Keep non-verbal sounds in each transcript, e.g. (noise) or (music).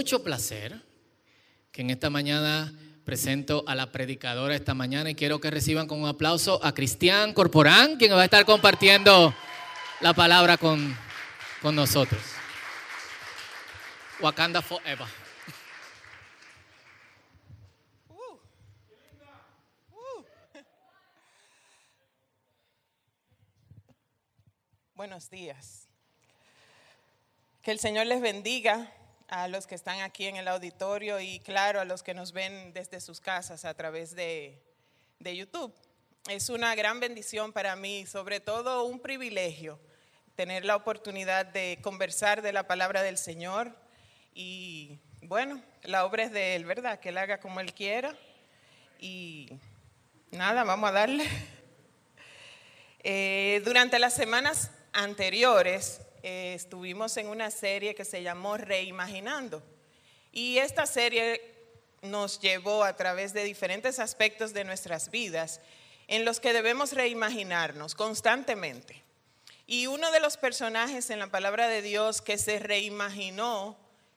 mucho placer que en esta mañana presento a la predicadora esta mañana y quiero que reciban con un aplauso a Cristian Corporán, quien va a estar compartiendo la palabra con, con nosotros. Wakanda Forever. Buenos días. Que el Señor les bendiga a los que están aquí en el auditorio y claro a los que nos ven desde sus casas a través de, de YouTube. Es una gran bendición para mí, sobre todo un privilegio, tener la oportunidad de conversar de la palabra del Señor y bueno, la obra es de Él, ¿verdad? Que Él haga como Él quiera y nada, vamos a darle. (laughs) Eh, durante las semanas anteriores eh, estuvimos en una serie que se llamó Reimaginando. Y esta serie nos llevó a través de diferentes aspectos de nuestras vidas en los que debemos reimaginarnos constantemente. Y uno de los personajes en la palabra de Dios que se reimaginó,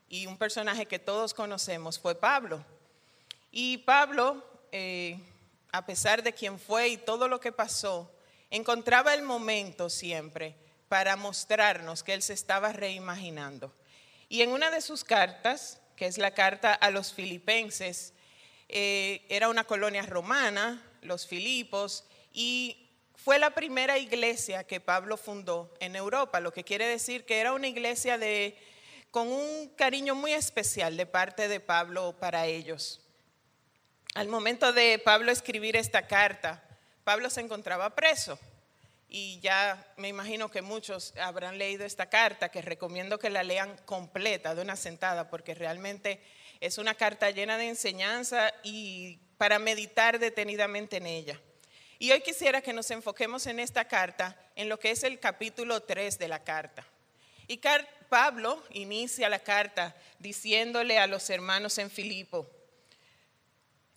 y un personaje que todos conocemos, fue Pablo. Y Pablo, eh, a pesar de quien fue y todo lo que pasó, encontraba el momento siempre para mostrarnos que él se estaba reimaginando. Y en una de sus cartas, que es la carta a los filipenses, eh, era una colonia romana, los Filipos, y fue la primera iglesia que Pablo fundó en Europa, lo que quiere decir que era una iglesia de, con un cariño muy especial de parte de Pablo para ellos. Al momento de Pablo escribir esta carta, Pablo se encontraba preso y ya me imagino que muchos habrán leído esta carta, que recomiendo que la lean completa de una sentada, porque realmente es una carta llena de enseñanza y para meditar detenidamente en ella. Y hoy quisiera que nos enfoquemos en esta carta, en lo que es el capítulo 3 de la carta. Y Pablo inicia la carta diciéndole a los hermanos en Filipo,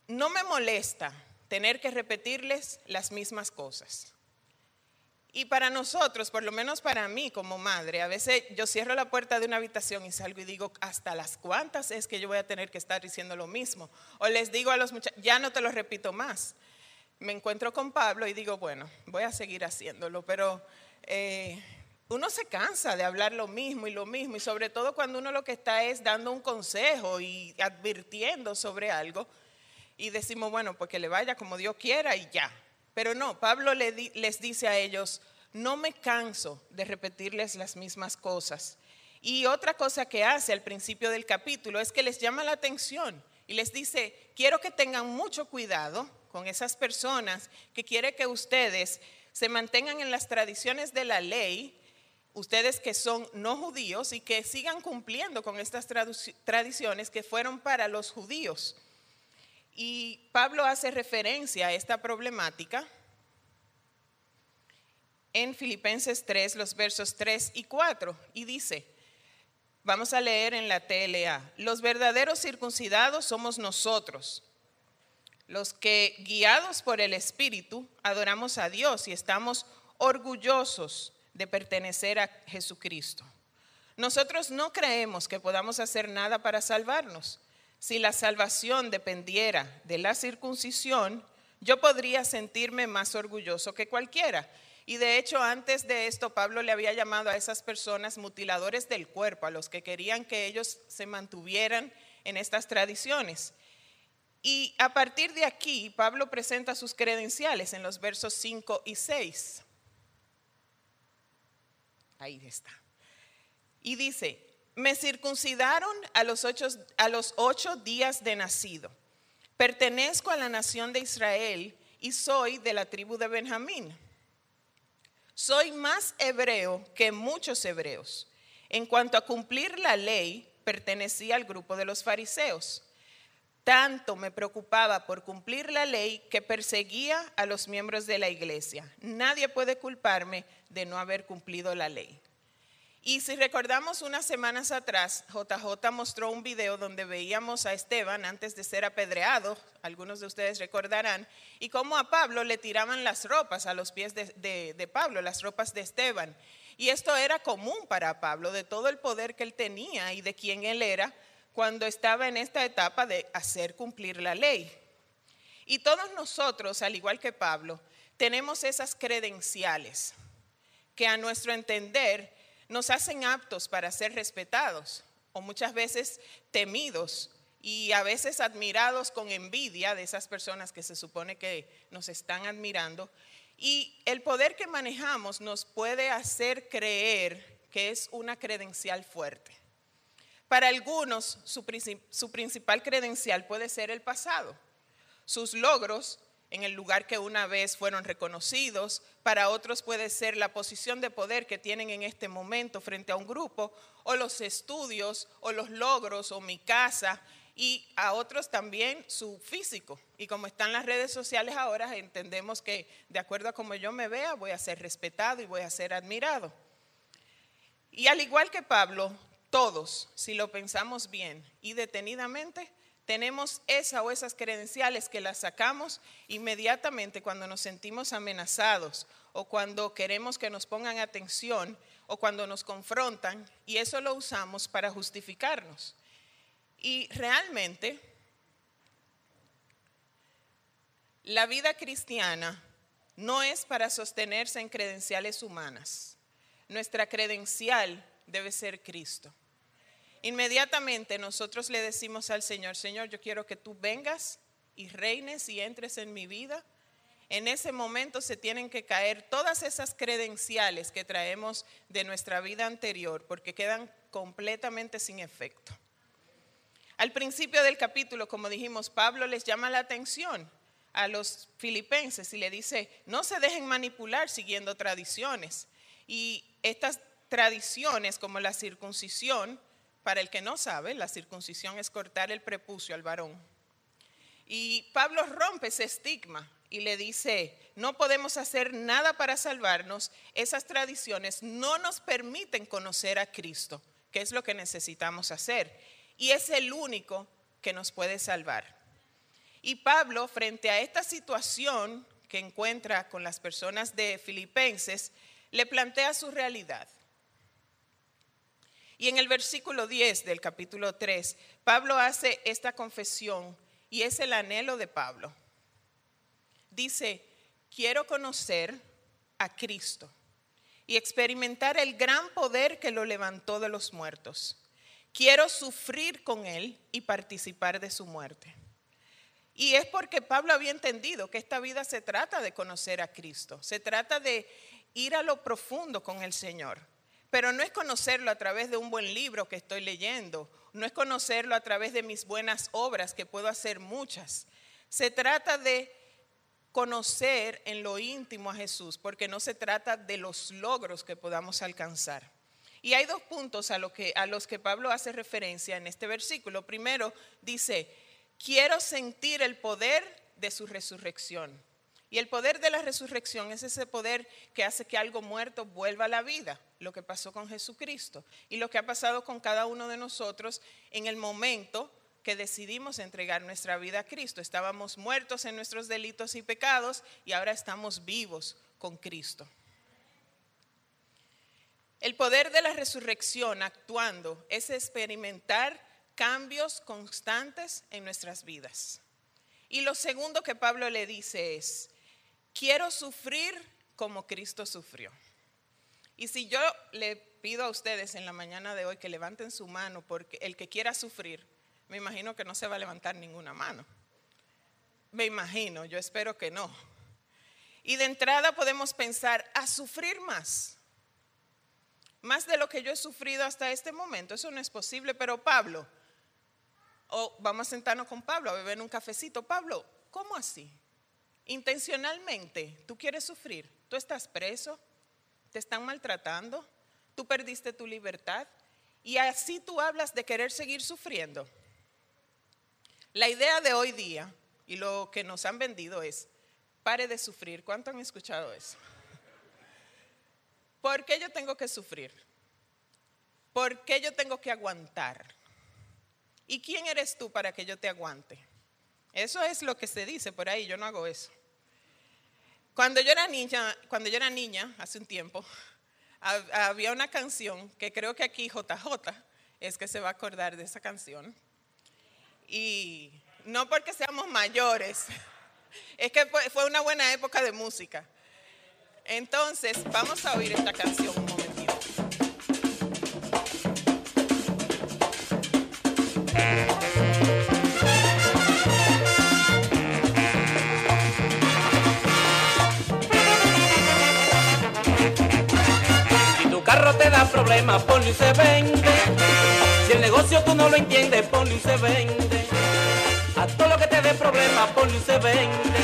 no me molesta tener que repetirles las mismas cosas y para nosotros, por lo menos para mí como madre, a veces yo cierro la puerta de una habitación y salgo y digo, ¿hasta las cuantas es que yo voy a tener que estar diciendo lo mismo? O les digo a los muchachos, ya no te lo repito más. Me encuentro con Pablo y digo, bueno, voy a seguir haciéndolo, pero eh, uno se cansa de hablar lo mismo y lo mismo, y sobre todo cuando uno lo que está es dando un consejo y advirtiendo sobre algo, y decimos, bueno, pues que le vaya como Dios quiera y ya, pero no, Pablo les dice a ellos, no me canso de repetirles las mismas cosas. Y otra cosa que hace al principio del capítulo es que les llama la atención y les dice, quiero que tengan mucho cuidado con esas personas que quiere que ustedes se mantengan en las tradiciones de la ley, ustedes que son no judíos y que sigan cumpliendo con estas tradiciones que fueron para los judíos. Y Pablo hace referencia a esta problemática en Filipenses 3, los versos 3 y 4, y dice, vamos a leer en la TLA, los verdaderos circuncidados somos nosotros, los que guiados por el Espíritu adoramos a Dios y estamos orgullosos de pertenecer a Jesucristo. Nosotros no creemos que podamos hacer nada para salvarnos si la salvación dependiera de la circuncisión, yo podría sentirme más orgulloso que cualquiera. Y de hecho, antes de esto, Pablo le había llamado a esas personas mutiladores del cuerpo, a los que querían que ellos se mantuvieran en estas tradiciones. Y a partir de aquí, Pablo presenta sus credenciales en los versos 5 y 6. Ahí está. Y dice, me circuncidaron a los, ocho, a los ocho días de nacido. Pertenezco a la nación de Israel y soy de la tribu de Benjamín. Soy más hebreo que muchos hebreos. En cuanto a cumplir la ley, pertenecía al grupo de los fariseos. Tanto me preocupaba por cumplir la ley que perseguía a los miembros de la iglesia. Nadie puede culparme de no haber cumplido la ley. Y si recordamos unas semanas atrás, JJ mostró un video donde veíamos a Esteban antes de ser apedreado, algunos de ustedes recordarán, y cómo a Pablo le tiraban las ropas a los pies de, de Pablo, las ropas de Esteban. Y esto era común para Pablo, de todo el poder que él tenía y de quién él era, cuando estaba en esta etapa de hacer cumplir la ley. Y todos nosotros, al igual que Pablo, tenemos esas credenciales que a nuestro entender nos hacen aptos para ser respetados o muchas veces temidos y a veces admirados con envidia de esas personas que se supone que nos están admirando. Y el poder que manejamos nos puede hacer creer que es una credencial fuerte. Para algunos, su, principal credencial puede ser el pasado, sus logros en el lugar que una vez fueron reconocidos, para otros puede ser la posición de poder que tienen en este momento frente a un grupo, o los estudios, o los logros, o mi casa, y a otros también su físico. Y como están las redes sociales ahora, entendemos que de acuerdo a como yo me vea, voy a ser respetado y voy a ser admirado. Y al igual que Pablo, todos, si lo pensamos bien y detenidamente, tenemos esa o esas credenciales que las sacamos inmediatamente cuando nos sentimos amenazados o cuando queremos que nos pongan atención o cuando nos confrontan y eso lo usamos para justificarnos. Y realmente la vida cristiana no es para sostenerse en credenciales humanas. Nuestra credencial debe ser Cristo. Inmediatamente nosotros le decimos al Señor, Señor, yo quiero que tú vengas y reines y entres en mi vida. En ese momento se tienen que caer todas esas credenciales que traemos de nuestra vida anterior, porque quedan completamente sin efecto. Al principio del capítulo, como dijimos, Pablo les llama la atención a los filipenses y le dice, no se dejen manipular siguiendo tradiciones. Y estas tradiciones como la circuncisión para el que no sabe, la circuncisión es cortar el prepucio al varón. Y Pablo rompe ese estigma y le dice, no podemos hacer nada para salvarnos, esas tradiciones no nos permiten conocer a Cristo, que es lo que necesitamos hacer. Y es el único que nos puede salvar. Y Pablo, frente a esta situación que encuentra con las personas de Filipenses, le plantea su realidad. Y en el versículo 10 del capítulo 3, Pablo hace esta confesión y es el anhelo de Pablo. Dice, quiero conocer a Cristo y experimentar el gran poder que lo levantó de los muertos. Quiero sufrir con Él y participar de su muerte. Y es porque Pablo había entendido que esta vida se trata de conocer a Cristo, se trata de ir a lo profundo con el Señor. Pero no es conocerlo a través de un buen libro que estoy leyendo, no es conocerlo a través de mis buenas obras, que puedo hacer muchas. Se trata de conocer en lo íntimo a Jesús, porque no se trata de los logros que podamos alcanzar. Y hay dos puntos a, los que Pablo hace referencia en este versículo. Primero, dice, quiero sentir el poder de su resurrección. Y el poder de la resurrección es ese poder que hace que algo muerto vuelva a la vida, lo que pasó con Jesucristo y lo que ha pasado con cada uno de nosotros en el momento que decidimos entregar nuestra vida a Cristo. Estábamos muertos en nuestros delitos y pecados y ahora estamos vivos con Cristo. El poder de la resurrección actuando es experimentar cambios constantes en nuestras vidas. Y lo segundo que Pablo le dice es, quiero sufrir como Cristo sufrió. Y si yo le pido a ustedes en la mañana de hoy que levanten su mano, porque el que quiera sufrir, me imagino que no se va a levantar ninguna mano. Me imagino, yo espero que no. Y de entrada podemos pensar, a sufrir más. Más de lo que yo he sufrido hasta este momento. Eso no es posible, pero Pablo, o vamos a sentarnos con Pablo a beber un cafecito. Pablo, ¿cómo así? Intencionalmente, tú quieres sufrir, tú estás preso, te están maltratando, tú perdiste tu libertad y así tú hablas de querer seguir sufriendo. La idea de hoy día y lo que nos han vendido es, pare de sufrir. ¿Cuánto han escuchado eso? ¿Por qué yo tengo que sufrir? ¿Por qué yo tengo que aguantar? ¿Y quién eres tú para que yo te aguante? Eso es lo que se dice por ahí, yo no hago eso. Cuando yo era niña, cuando yo era niña, hace un tiempo, había una canción que creo que aquí JJ es que se va a acordar de esa canción, Y no porque seamos mayores, (laughs) es que fue una buena época de música. Entonces, vamos a oír esta canción te da problemas, ponlo y se vende. Si el negocio tú no lo entiendes, ponlo y se vende. A todo lo que te dé problemas, ponlo y se vende.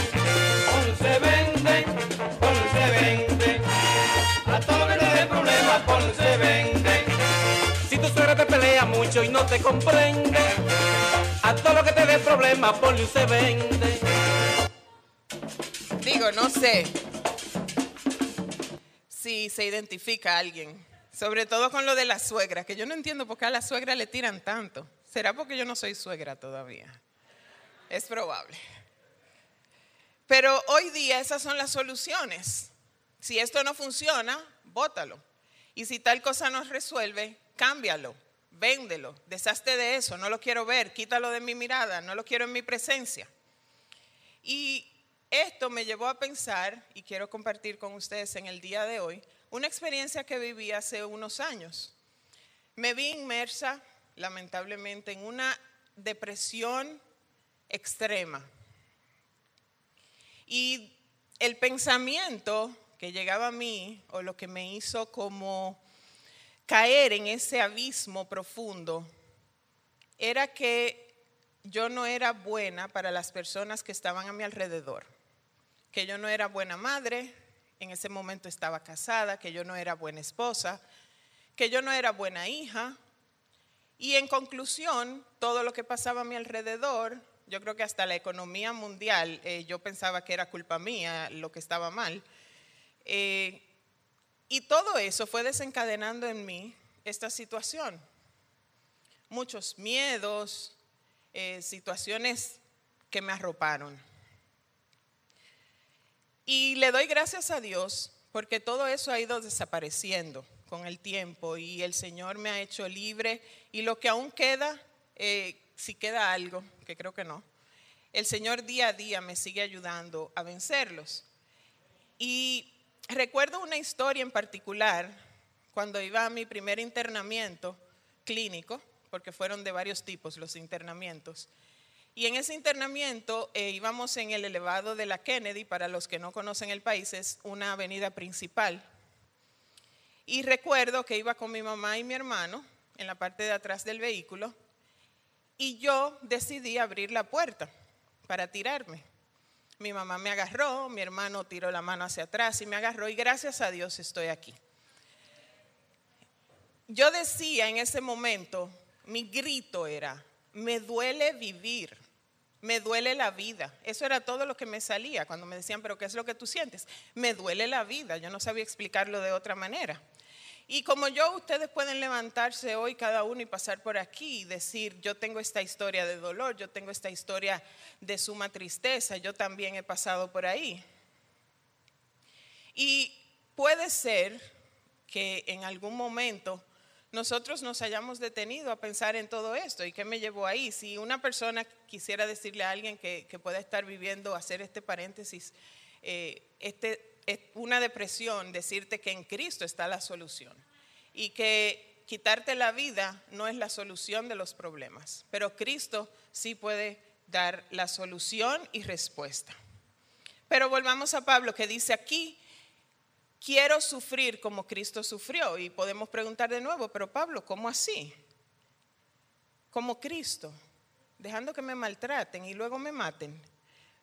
Ponlo y se vende, ponlo y se vende. A todo lo que te dé problemas, ponlo y se vende. Si tu suegra te pelea mucho y no te comprende, a todo lo que te dé problemas, ponlo y se vende. Digo, no sé si se identifica alguien, sobre todo con lo de la suegra, que yo no entiendo por qué a la suegra le tiran tanto. ¿Será porque yo no soy suegra todavía? Es probable. Pero hoy día esas son las soluciones. Si esto no funciona, bótalo. Y si tal cosa no resuelve, cámbialo, véndelo, deshazte de eso, no lo quiero ver, quítalo de mi mirada, no lo quiero en mi presencia. Y esto me llevó a pensar, y quiero compartir con ustedes en el día de hoy, una experiencia que viví hace unos años. Me vi inmersa, lamentablemente, en una depresión extrema. Y el pensamiento que llegaba a mí, o lo que me hizo como caer en ese abismo profundo, era que yo no era buena para las personas que estaban a mi alrededor, que yo no era buena madre, en ese momento estaba casada, que yo no era buena esposa, que yo no era buena hija. Y en conclusión, todo lo que pasaba a mi alrededor yo creo que hasta la economía mundial, eh, yo pensaba que era culpa mía lo que estaba mal. Eh, y todo eso fue desencadenando en mí esta situación. Muchos miedos, eh, situaciones que me arroparon. Y le doy gracias a Dios porque todo eso ha ido desapareciendo con el tiempo y el Señor me ha hecho libre y lo que aún queda, si queda algo, que creo que no, el Señor día a día me sigue ayudando a vencerlos. Y recuerdo una historia en particular cuando iba a mi primer internamiento clínico, porque fueron de varios tipos los internamientos. Y en ese internamiento eh, íbamos en el elevado de la Kennedy, para los que no conocen el país, es una avenida principal. Y recuerdo que iba con mi mamá y mi hermano en la parte de atrás del vehículo y yo decidí abrir la puerta para tirarme. Mi mamá me agarró, mi hermano tiró la mano hacia atrás y me agarró y gracias a Dios estoy aquí. Yo decía en ese momento, mi grito era, me duele vivir, me duele la vida. Eso era todo lo que me salía cuando me decían, pero ¿qué es lo que tú sientes? Me duele la vida, yo no sabía explicarlo de otra manera. Y como yo, ustedes pueden levantarse hoy cada uno y pasar por aquí y decir, yo tengo esta historia de dolor, yo tengo esta historia de suma tristeza, yo también he pasado por ahí. Y puede ser que en algún momento nosotros nos hayamos detenido a pensar en todo esto y qué me llevó ahí. Si una persona quisiera decirle a alguien que, pueda estar viviendo, hacer este paréntesis, eh, este es una depresión decirte que en Cristo está la solución y que quitarte la vida no es la solución de los problemas, pero Cristo sí puede dar la solución y respuesta. Pero volvamos a Pablo que dice aquí, quiero sufrir como Cristo sufrió. Y podemos preguntar de nuevo, pero Pablo, ¿cómo así? Como Cristo, dejando que me maltraten y luego me maten.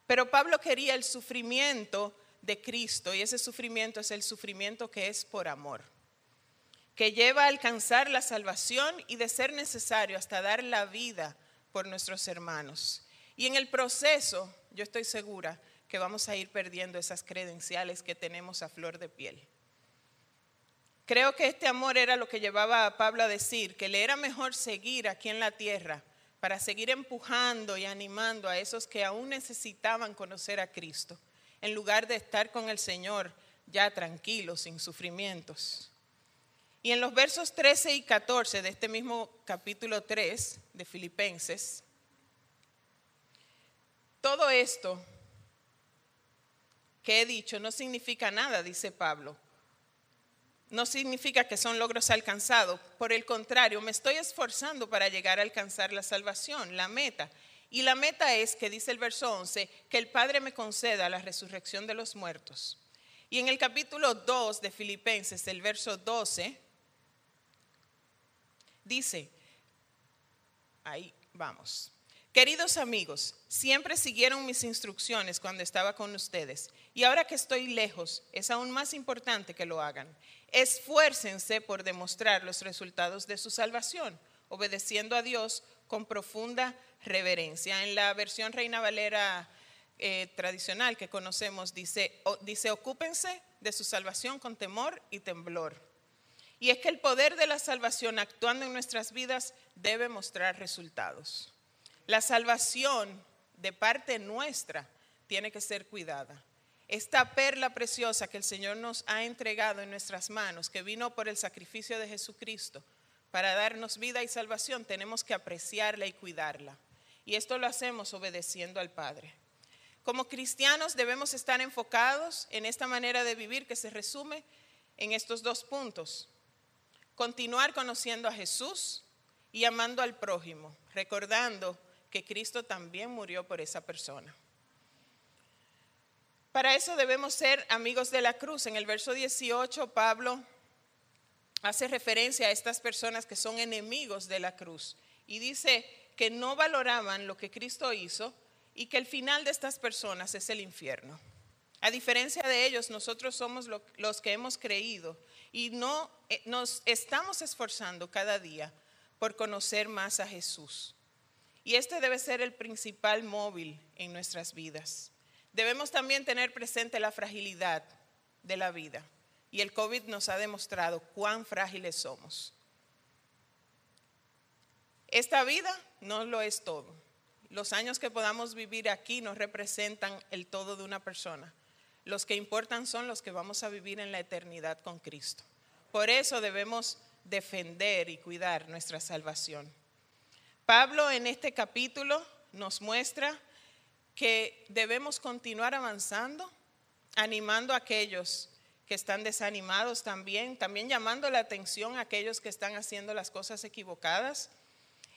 Pero Pablo quería el sufrimiento de Cristo y ese sufrimiento es el sufrimiento que es por amor, que lleva a alcanzar la salvación y de ser necesario hasta dar la vida por nuestros hermanos. Y en el proceso, yo estoy segura que vamos a ir perdiendo esas credenciales que tenemos a flor de piel. Creo que este amor era lo que llevaba a Pablo a decir que le era mejor seguir aquí en la tierra para seguir empujando y animando a esos que aún necesitaban conocer a Cristo en lugar de estar con el Señor ya tranquilo, sin sufrimientos. Y en los versos 13 y 14 de este mismo capítulo 3 de Filipenses, Todo esto que he dicho no significa nada, dice Pablo. No significa que son logros alcanzados. Por el contrario, me estoy esforzando para llegar a alcanzar la salvación, la meta. Y la meta es, que dice el verso 11, que el Padre me conceda la resurrección de los muertos. Y en el capítulo 2 de Filipenses, el verso 12, dice, ahí vamos. Queridos amigos, siempre siguieron mis instrucciones cuando estaba con ustedes y ahora que estoy lejos es aún más importante que lo hagan. Esfuércense por demostrar los resultados de su salvación, obedeciendo a Dios con profunda reverencia. En la versión Reina Valera eh, tradicional que conocemos dice, dice, ocúpense de su salvación con temor y temblor. Y es que el poder de la salvación actuando en nuestras vidas debe mostrar resultados. La salvación de parte nuestra tiene que ser cuidada. Esta perla preciosa que el Señor nos ha entregado en nuestras manos, que vino por el sacrificio de Jesucristo para darnos vida y salvación, tenemos que apreciarla y cuidarla. Y esto lo hacemos obedeciendo al Padre. Como cristianos debemos estar enfocados en esta manera de vivir que se resume en estos dos puntos. Continuar conociendo a Jesús y amando al prójimo, recordando que Cristo también murió por esa persona. Para eso debemos ser amigos de la cruz. En el verso 18, Pablo hace referencia a estas personas que son enemigos de la cruz y dice que no valoraban lo que Cristo hizo y que el final de estas personas es el infierno. A diferencia de ellos, nosotros somos los que hemos creído y no eh, nos estamos esforzando cada día por conocer más a Jesús. Y este debe ser el principal móvil en nuestras vidas. Debemos también tener presente la fragilidad de la vida. Y el COVID nos ha demostrado cuán frágiles somos. Esta vida no lo es todo. Los años que podamos vivir aquí no representan el todo de una persona. Los que importan son los que vamos a vivir en la eternidad con Cristo. Por eso debemos defender y cuidar nuestra salvación. Pablo en este capítulo nos muestra que debemos continuar avanzando, animando a aquellos que están desanimados también, también llamando la atención a aquellos que están haciendo las cosas equivocadas.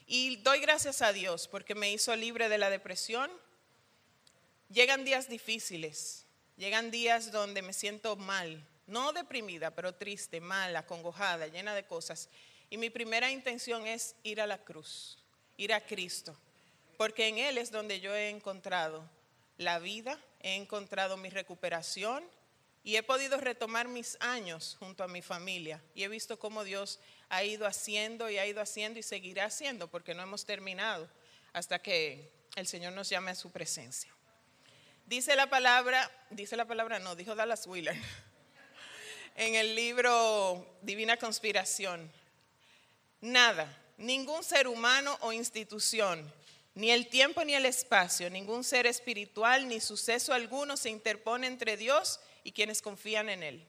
Y doy gracias a Dios porque me hizo libre de la depresión. Llegan días difíciles, llegan días donde me siento mal, no deprimida, pero triste, mal, acongojada, llena de cosas. Y mi primera intención es ir a la cruz ir a Cristo, porque en Él es donde yo he encontrado la vida, he encontrado mi recuperación y he podido retomar mis años junto a mi familia y he visto cómo Dios ha ido haciendo y ha ido haciendo y seguirá haciendo porque no hemos terminado hasta que el Señor nos llame a su presencia. Dice la palabra, dice la palabra, no, dijo Dallas Wheeler (laughs) en el libro Divina Conspiración, nada, ningún ser humano o institución, ni el tiempo ni el espacio, ningún ser espiritual ni suceso alguno se interpone entre Dios y quienes confían en Él.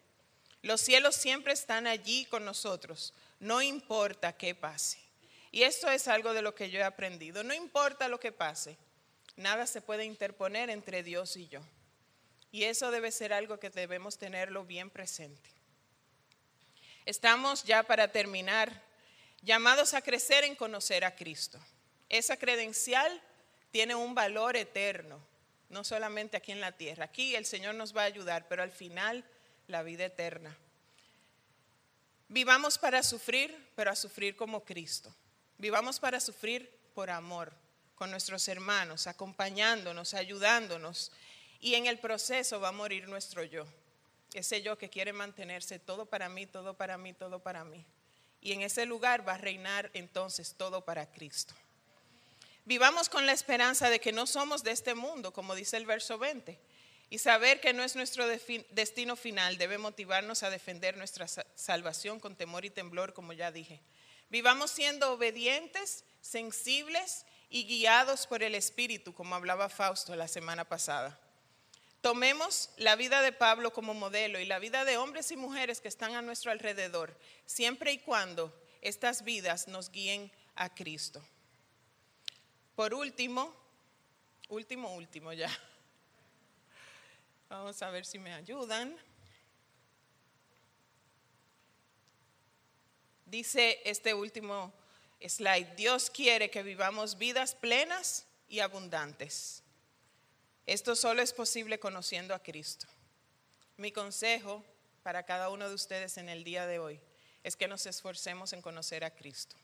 Los cielos siempre están allí con nosotros, no importa qué pase. Y esto es algo de lo que yo he aprendido. No importa lo que pase, nada se puede interponer entre Dios y yo. Y eso debe ser algo que debemos tenerlo bien presente. Estamos ya para terminar llamados a crecer en conocer a Cristo. Esa credencial tiene un valor eterno, no solamente aquí en la tierra. Aquí el Señor nos va a ayudar, pero al final la vida eterna. Vivamos para sufrir, pero a sufrir como Cristo. Vivamos para sufrir por amor, con nuestros hermanos, acompañándonos, ayudándonos. Y en el proceso va a morir nuestro yo. Ese yo que quiere mantenerse todo para mí, todo para mí, todo para mí y en ese lugar va a reinar entonces todo para Cristo. Vivamos con la esperanza de que no somos de este mundo, como dice el verso 20, y saber que no es nuestro destino final debe motivarnos a defender nuestra salvación con temor y temblor, como ya dije. Vivamos siendo obedientes, sensibles y guiados por el Espíritu, como hablaba Fausto la semana pasada. Tomemos la vida de Pablo como modelo y la vida de hombres y mujeres que están a nuestro alrededor, siempre y cuando estas vidas nos guíen a Cristo. Por último, último, último ya. Vamos a ver si me ayudan. Dice este último slide, Dios quiere que vivamos vidas plenas y abundantes. Esto solo es posible conociendo a Cristo. Mi consejo para cada uno de ustedes en el día de hoy es que nos esforcemos en conocer a Cristo.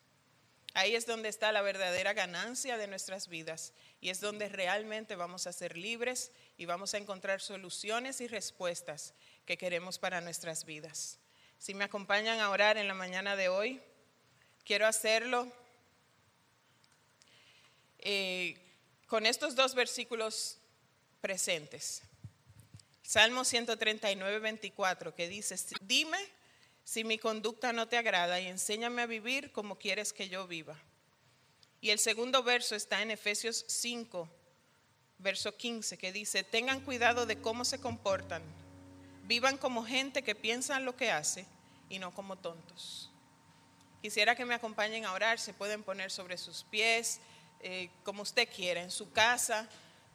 Ahí es donde está la verdadera ganancia de nuestras vidas y es donde realmente vamos a ser libres y vamos a encontrar soluciones y respuestas que queremos para nuestras vidas. Si me acompañan a orar en la mañana de hoy, quiero hacerlo eh, con estos dos versículos presentes. Salmo 139, 24, que dice, dime si mi conducta no te agrada y enséñame a vivir como quieres que yo viva. Y el segundo verso está en Efesios 5, verso 15, que dice, tengan cuidado de cómo se comportan, vivan como gente que piensa en lo que hace y no como tontos. Quisiera que me acompañen a orar, se pueden poner sobre sus pies, eh, como usted quiera, en su casa.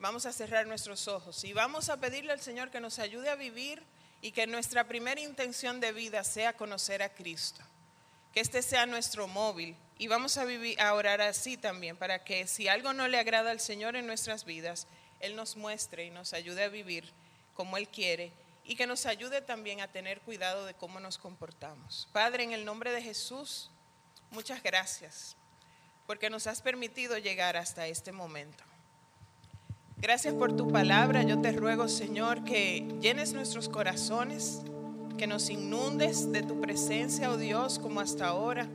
Vamos a cerrar nuestros ojos y vamos a pedirle al Señor que nos ayude a vivir y que nuestra primera intención de vida sea conocer a Cristo. Que este sea nuestro móvil y vamos a, vivir, a orar así también para que si algo no le agrada al Señor en nuestras vidas, Él nos muestre y nos ayude a vivir como Él quiere y que nos ayude también a tener cuidado de cómo nos comportamos. Padre, en el nombre de Jesús, muchas gracias porque nos has permitido llegar hasta este momento. Gracias por tu palabra. Yo te ruego, Señor, que llenes nuestros corazones, que nos inundes de tu presencia, oh Dios, como hasta ahora,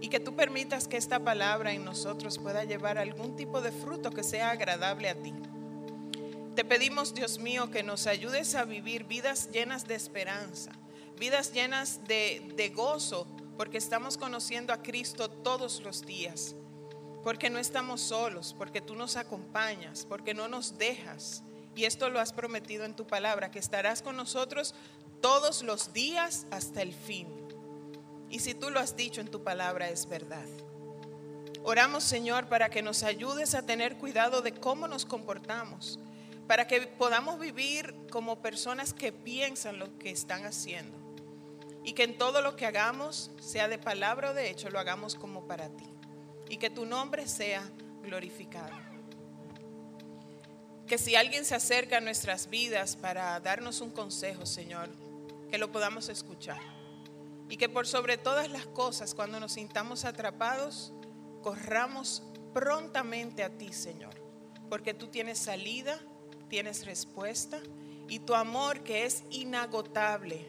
y que tú permitas que esta palabra en nosotros pueda llevar algún tipo de fruto que sea agradable a ti. Te pedimos, Dios mío, que nos ayudes a vivir vidas llenas de esperanza, vidas llenas de, de gozo, porque estamos conociendo a Cristo todos los días porque no estamos solos, porque tú nos acompañas, porque no nos dejas. Y esto lo has prometido en tu palabra, que estarás con nosotros todos los días hasta el fin. Y si tú lo has dicho en tu palabra, es verdad. Oramos, Señor, para que nos ayudes a tener cuidado de cómo nos comportamos, para que podamos vivir como personas que piensan lo que están haciendo. Y que en todo lo que hagamos, sea de palabra o de hecho, lo hagamos como para ti y que tu nombre sea glorificado. Que si alguien se acerca a nuestras vidas para darnos un consejo, Señor, que lo podamos escuchar. Y que por sobre todas las cosas, cuando nos sintamos atrapados, corramos prontamente a ti, Señor. Porque tú tienes salida, tienes respuesta y tu amor que es inagotable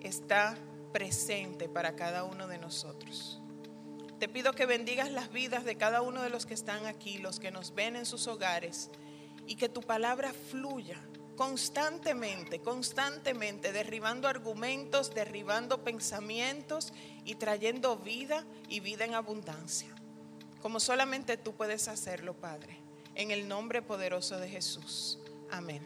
está presente para cada uno de nosotros. Te pido que bendigas las vidas de cada uno de los que están aquí, los que nos ven en sus hogares, y que tu palabra fluya constantemente, constantemente, derribando argumentos, derribando pensamientos y trayendo vida y vida en abundancia. Como solamente tú puedes hacerlo, Padre. En el nombre poderoso de Jesús. Amén.